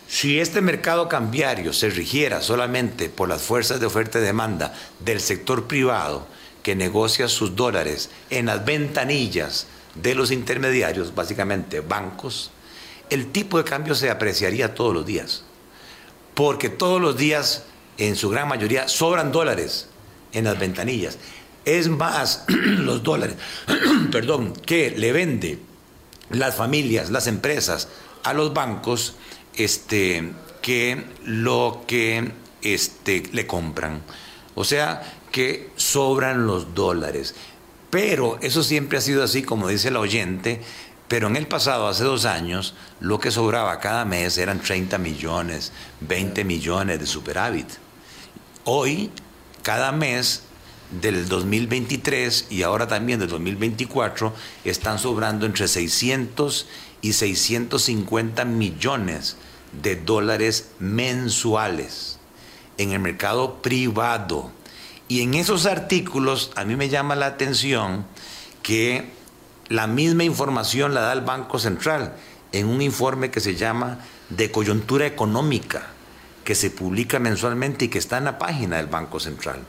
Si este mercado cambiario se rigiera solamente por las fuerzas de oferta y demanda del sector privado que negocia sus dólares en las ventanillas de los intermediarios, básicamente bancos, el tipo de cambio se apreciaría todos los días. Porque todos los días, en su gran mayoría, sobran dólares en las ventanillas. Es más, [clears throat] los dólares, [clears throat] perdón, que le vende las familias, las empresas a los bancos este, que lo que este, le compran. O sea, que sobran los dólares. Pero eso siempre ha sido así, como dice el oyente, pero en el pasado, hace dos años, lo que sobraba cada mes eran 30 millones, 20 millones de superávit. Hoy, cada mes del 2023 y ahora también del 2024 están sobrando entre 600 y 650 millones de dólares mensuales en el mercado privado. Y en esos artículos a mí me llama la atención que la misma información la da el Banco Central en un informe que se llama de coyuntura económica, que se publica mensualmente y que está en la página del Banco Central,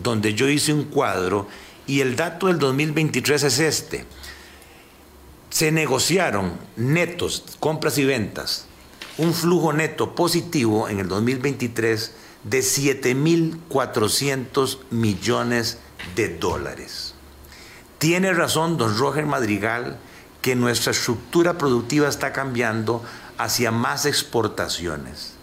donde yo hice un cuadro y el dato del 2023 es este. Se negociaron netos, compras y ventas, un flujo neto positivo en el 2023 de 7.400 millones de dólares. Tiene razón don Roger Madrigal que nuestra estructura productiva está cambiando hacia más exportaciones.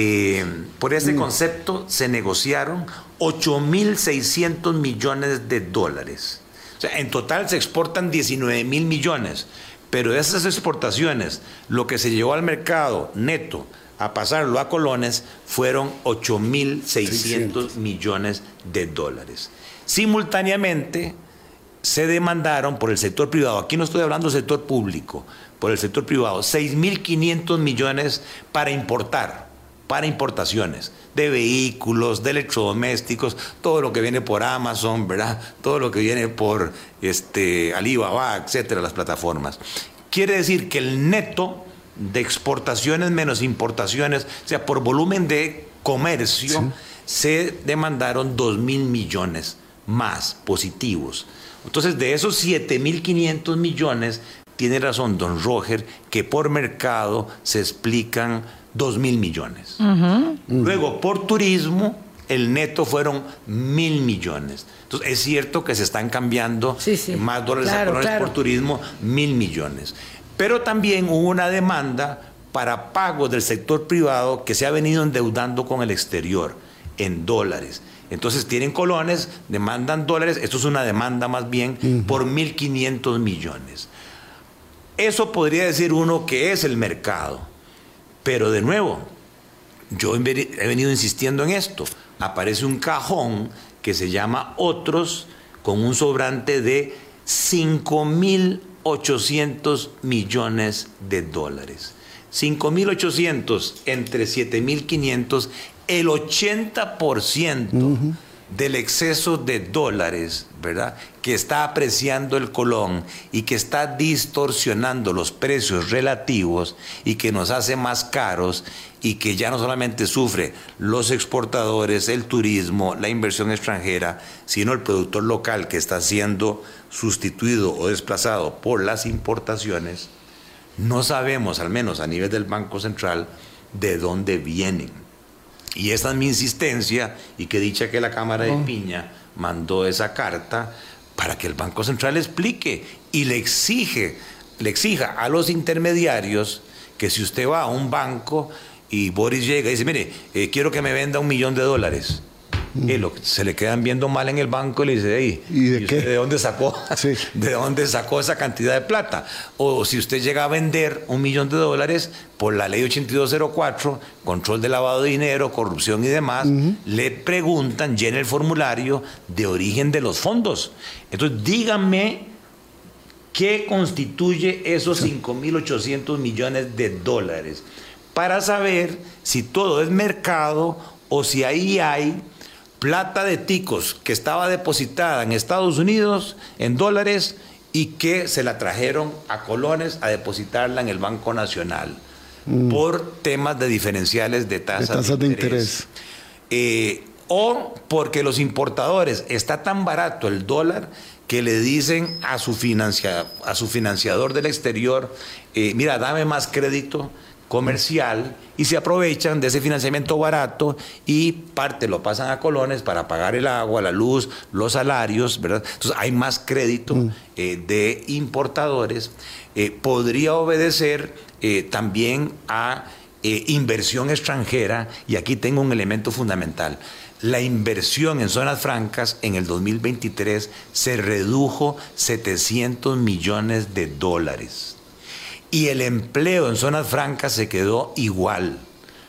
Eh, por ese mm. concepto se negociaron 8.600 millones de dólares. O sea, en total se exportan 19 mil millones, pero de esas exportaciones, lo que se llevó al mercado neto a pasarlo a colones fueron 8.600 millones de dólares. Simultáneamente se demandaron por el sector privado, aquí no estoy hablando del sector público, por el sector privado, 6.500 millones para importar, para importaciones de vehículos, de electrodomésticos, todo lo que viene por Amazon, ¿verdad? Todo lo que viene por este, Alibaba, etcétera, las plataformas. Quiere decir que el neto de exportaciones menos importaciones, o sea, por volumen de comercio, se demandaron 2 mil millones más positivos. Entonces, de esos 7.500 millones, tiene razón don Roger, que por mercado se explican 2 mil millones. Luego, por turismo, el neto fueron mil millones. Entonces, es cierto que se están cambiando más dólares por turismo, mil millones. Pero también hubo una demanda para pagos del sector privado que se ha venido endeudando con el exterior en dólares. Entonces tienen colones, demandan dólares, esto es una demanda más bien por 1.500 millones. Eso podría decir uno que es el mercado. Pero de nuevo, yo he venido insistiendo en esto. Aparece un cajón que se llama Otros con un sobrante de 5.800 millones de dólares. 5.800 entre 7.500 el 80% del exceso de dólares, ¿verdad? Que está apreciando el colón y que está distorsionando los precios relativos y que nos hace más caros y que ya no solamente sufre los exportadores, el turismo, la inversión extranjera, sino el productor local que está siendo sustituido o desplazado por las importaciones, no sabemos, al menos a nivel del Banco Central, de dónde vienen. Y esa es mi insistencia, y que dicha que la Cámara de oh. Piña mandó esa carta para que el Banco Central explique y le exige, le exija a los intermediarios que si usted va a un banco y Boris llega y dice, mire, eh, quiero que me venda un millón de dólares. Y lo, se le quedan viendo mal en el banco y le dice, ¿y de, qué? ¿de dónde sacó? [laughs] [laughs] ¿De dónde sacó esa cantidad de plata? O si usted llega a vender un millón de dólares por la ley 8204, control de lavado de dinero, corrupción y demás, le preguntan, llena el formulario de origen de los fondos. Entonces, díganme qué constituye esos 5.800 millones de dólares para saber si todo es mercado o si ahí hay plata de ticos que estaba depositada en Estados Unidos en dólares y que se la trajeron a colones a depositarla en el Banco Nacional mm. por temas de diferenciales de tasas de, interés. Eh, o porque los importadores está tan barato el dólar que le dicen a su, a su financiador del exterior, eh, mira, dame más crédito comercial y se aprovechan de ese financiamiento barato y parte lo pasan a colones para pagar el agua, la luz, los salarios, ¿verdad? Entonces hay más crédito mm. eh, de importadores. Eh, podría obedecer eh, también a inversión extranjera y aquí tengo un elemento fundamental. La inversión en zonas francas en el 2023 se redujo 700 millones de dólares y el empleo en zonas francas se quedó igual.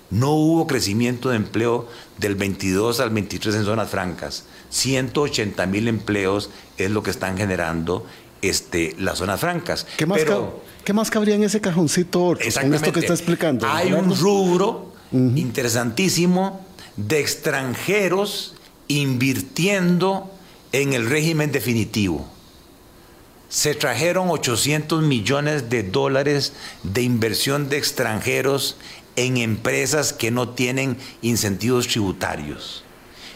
No hubo crecimiento de empleo del 22 al 23 en zonas francas. 180 mil empleos es lo que están generando este, las zonas francas.
¿Qué más, ¿qué más cabría en ese cajoncito en esto que está explicando?
Hay un rubro interesantísimo de extranjeros invirtiendo en el régimen definitivo. Se trajeron 800 millones de dólares de inversión de extranjeros en empresas que no tienen incentivos tributarios.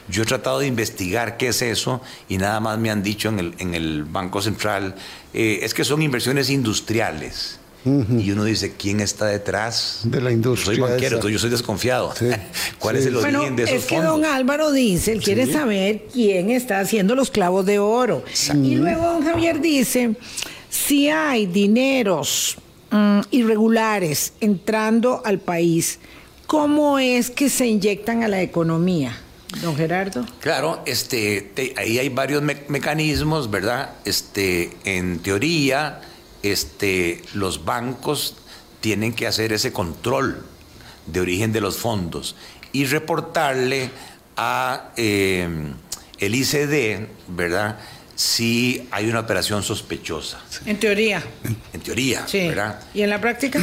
Yo he tratado de investigar qué es eso y nada más me han dicho en el, Banco Central, eh, es que son inversiones industriales. Y uno dice, ¿quién está detrás?
De la industria.
soy banquero, yo soy desconfiado. [laughs] ¿Cuál es el origen de esos
es que don Álvaro dice, él quiere saber quién está haciendo los clavos de oro. Y luego don Javier dice, si hay dineros mm, irregulares entrando al país, ¿cómo es que se inyectan a la economía? Don Gerardo.
Claro, este, ahí hay varios mecanismos, ¿verdad? Este, en teoría, este, los bancos tienen que hacer ese control de origen de los fondos y reportarle a eh, el ICD, ¿verdad? Si hay una operación sospechosa.
En teoría.
En teoría, sí. ¿verdad?
¿Y en la práctica?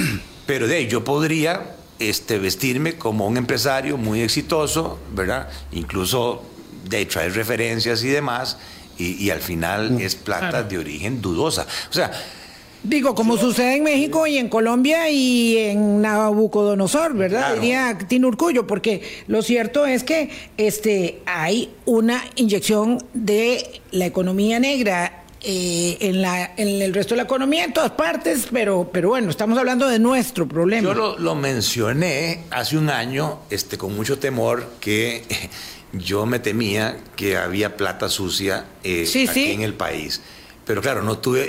Pero de yo podría este, vestirme como un empresario muy exitoso, ¿verdad? Incluso de traer referencias y demás, y, al final mm. es plata de origen dudosa. O sea,
Digo, como sucede en México y en Colombia y en Nabucodonosor, ¿verdad? Diría Tino Urcullo, porque lo cierto es que este, hay una inyección de la economía negra eh, en, la, en el resto de la economía, en todas partes, pero, pero bueno, estamos hablando de nuestro problema.
Yo lo, mencioné hace un año este, con mucho temor que [laughs] yo me temía que había plata sucia eh, aquí en el país. Pero claro, no tuve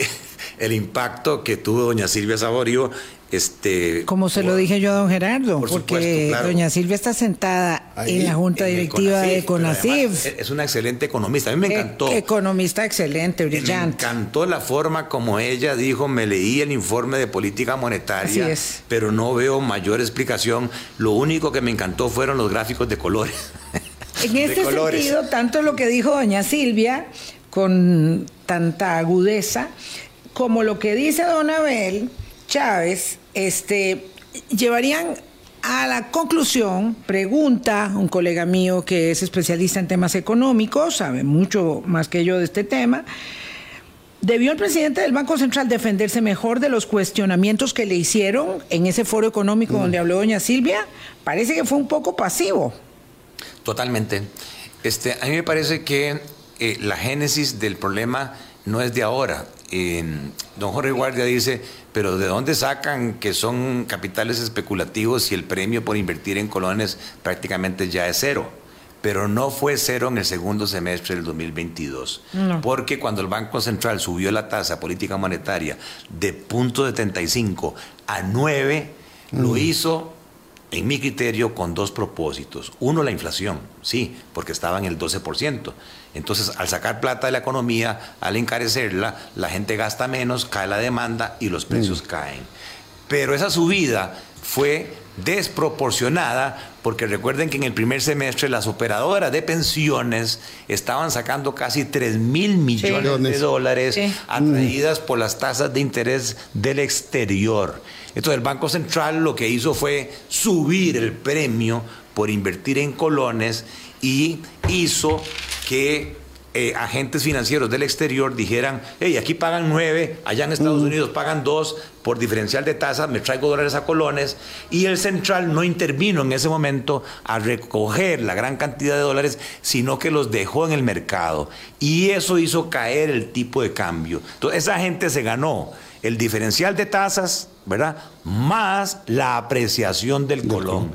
el impacto que tuvo doña Silvia Saborio este,
Como se lo dije yo a don Gerardo, porque doña Silvia está sentada en la junta directiva de CONACIF.
Es una excelente economista, a mí me encantó.
economista excelente, brillante.
Me encantó la forma como ella dijo, me leí el informe de política monetaria, pero no veo mayor explicación. Lo único que me encantó fueron los gráficos de colores. [laughs]
En este sentido, tanto lo que dijo doña Silvia, con tanta agudeza, como lo que dice don Abel Chávez, este, llevarían a la conclusión, pregunta un colega mío que es especialista en temas económicos, sabe mucho más que yo de este tema, ¿debió el presidente del Banco Central defenderse mejor de los cuestionamientos que le hicieron en ese foro económico donde habló doña Silvia? Parece que fue un poco pasivo.
Totalmente. Este, a mí me parece que eh, la génesis del problema no es de ahora. Don Jorge Guardia dice, pero ¿de dónde sacan que son capitales especulativos y el premio por invertir en colones prácticamente ya es cero? Pero no fue cero en el segundo semestre del 2022, porque cuando el Banco Central subió la tasa política monetaria de 0.75 a 9, lo mm. hizo en mi criterio, con dos propósitos. Uno, la inflación, sí, porque estaba en el 12%. Entonces, al sacar plata de la economía, al encarecerla, la gente gasta menos, cae la demanda y los precios mm. caen. Pero esa subida fue desproporcionada porque recuerden que en el primer semestre las operadoras de pensiones estaban sacando casi 3 mil millones de dólares atraídas por las tasas de interés del exterior. Entonces el Banco Central lo que hizo fue subir el premio por invertir en colones y hizo que eh, agentes financieros del exterior dijeran, hey, aquí pagan nueve, allá en Estados Unidos pagan dos por diferencial de tasa, me traigo dólares a colones, y el central no intervino en ese momento a recoger la gran cantidad de dólares, sino que los dejó en el mercado. Y eso hizo caer el tipo de cambio. Entonces esa gente se ganó el diferencial de tasas, ¿verdad? Más la apreciación del colón.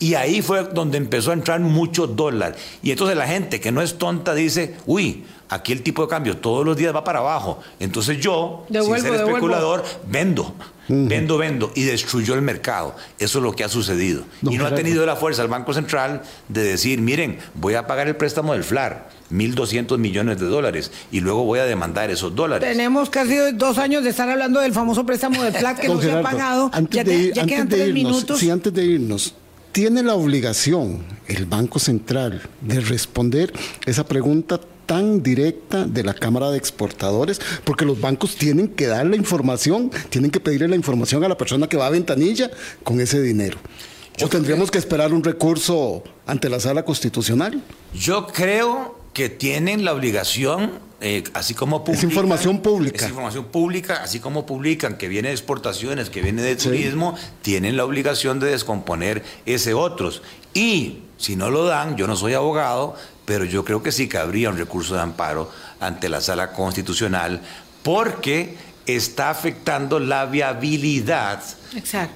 Y ahí fue donde empezó a entrar mucho dólar. Y entonces la gente que no es tonta dice, uy, aquí el tipo de cambio todos los días va para abajo. Entonces yo, sin ser especulador, vendo, vendo, vendo. Y destruyó el mercado. Eso es lo que ha sucedido. y no ha tenido la fuerza el Banco Central de decir, miren, voy a pagar el préstamo del FLAR 1.200 millones de dólares y luego voy a demandar esos dólares.
Tenemos casi dos años de estar hablando del famoso préstamo de FLAC que no se ha pagado.
Antes de, quedan tres irnos, minutos. Sí, antes de irnos, tiene la obligación el Banco Central de responder esa pregunta tan directa de la Cámara de Exportadores, porque los bancos tienen que dar la información, tienen que pedirle la información a la persona que va a ventanilla con ese dinero. ¿O tendríamos que esperar un recurso ante la sala constitucional?
Yo creo que tienen la obligación, eh, así como
publican, Es información pública.
Es información pública, así como publican que viene de exportaciones, que viene de turismo, tienen la obligación de descomponer ese otros. Y si no lo dan, yo no soy abogado, pero yo creo que sí cabría un recurso de amparo ante la sala constitucional porque está afectando la viabilidad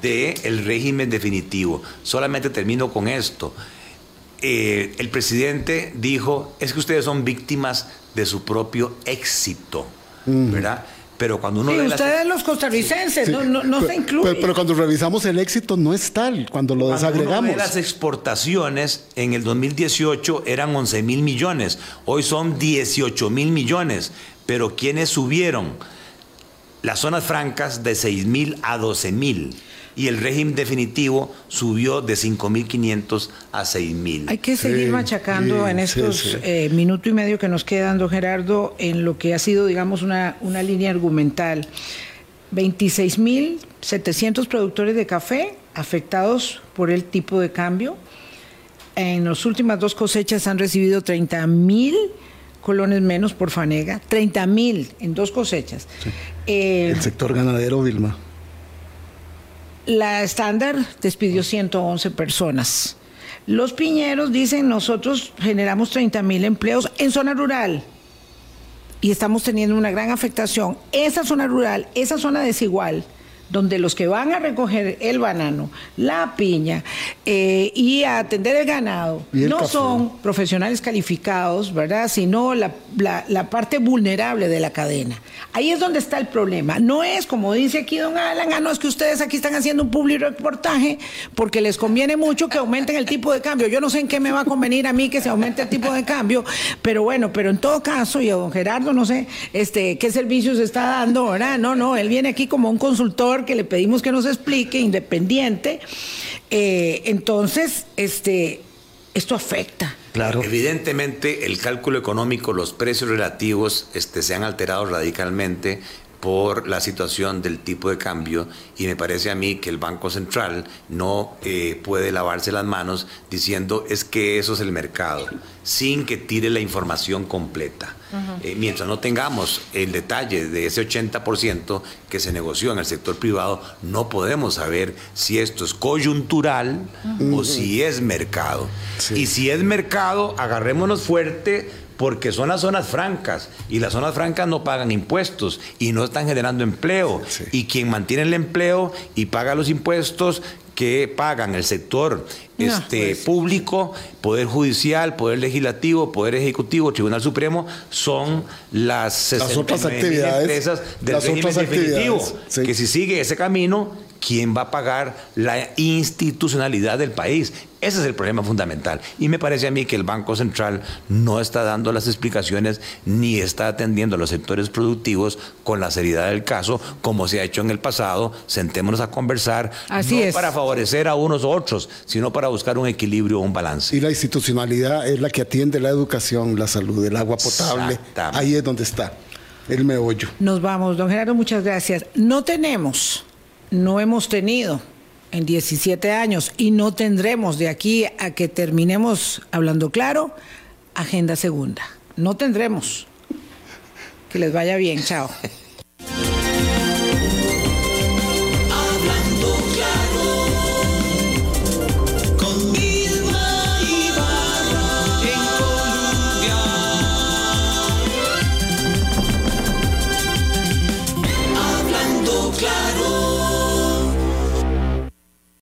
del régimen definitivo. Solamente termino con esto. Eh, el presidente dijo, es que ustedes son víctimas de su propio éxito, mm. ¿verdad? Pero cuando uno...
ustedes los costarricenses, no, se incluye.
Pero, cuando revisamos el éxito no es tal, cuando lo desagregamos.
las exportaciones en el 2018 eran 11 mil millones, hoy son 18 mil millones, pero ¿quiénes subieron? Las zonas francas de 6 mil a 12 mil y el régimen definitivo subió de 5.500 a 6.000.
Hay que seguir machacando en estos eh, minuto y medio que nos quedan, don Gerardo, en lo que ha sido, digamos, una, una línea argumental. 26.700 productores de café afectados por el tipo de cambio. En las últimas dos cosechas han recibido 30.000 colones menos por fanega, 30.000 en dos cosechas.
Eh, el sector ganadero, Vilma.
La estándar despidió 111 personas. Los piñeros dicen, nosotros generamos 30 mil empleos en zona rural y estamos teniendo una gran afectación. Esa zona rural, esa zona desigual, donde los que van a recoger el banano, la piña eh, y a atender el ganado no son profesionales calificados, ¿verdad? Sino la, parte vulnerable de la cadena. Ahí es donde está el problema. No es como dice aquí don Alan, ah, no es que ustedes aquí están haciendo un público reportaje porque les conviene mucho que aumenten el tipo de cambio. Yo no sé en qué me va a convenir a mí que se aumente el tipo de cambio, pero bueno, pero en todo caso, y a don Gerardo no sé este, qué servicios está dando, ¿verdad? No, no, él viene aquí como un consultor que le pedimos que nos explique, independiente. Eh, entonces, este, esto afecta.
Claro. Evidentemente, el cálculo económico, los precios relativos este, se han alterado radicalmente por la situación del tipo de cambio y me parece a mí que el Banco Central no eh, puede lavarse las manos diciendo es que eso es el mercado, sin que tire la información completa. Eh, mientras no tengamos el detalle de ese 80% que se negoció en el sector privado, no podemos saber si esto es coyuntural o si es mercado. Y si es mercado, agarrémonos fuerte porque son las zonas francas y las zonas francas no pagan impuestos y no están generando empleo. Y quien mantiene el empleo y paga los impuestos que pagan el sector este, pues. público, Poder Judicial, Poder Legislativo, Poder Ejecutivo, Tribunal Supremo, son las,
las otras actividades,
empresas del régimen definitivo. Que si sigue ese camino, ¿quién va a pagar la institucionalidad del país? Ese es el problema fundamental. Y me parece a mí que el Banco Central no está dando las explicaciones ni está atendiendo a los sectores productivos con la seriedad del caso, como se ha hecho en el pasado. Sentémonos a conversar,
Así
no para favorecer a unos u otros, sino para buscar un equilibrio, un balance.
Y la institucionalidad es la que atiende la educación, la salud, el agua potable. Ahí es donde está el meollo.
Nos vamos, don Gerardo, muchas gracias. No tenemos no hemos tenido en 17 años y no tendremos de aquí a que terminemos hablando claro, agenda segunda. No tendremos. Que les vaya bien, chao. [laughs]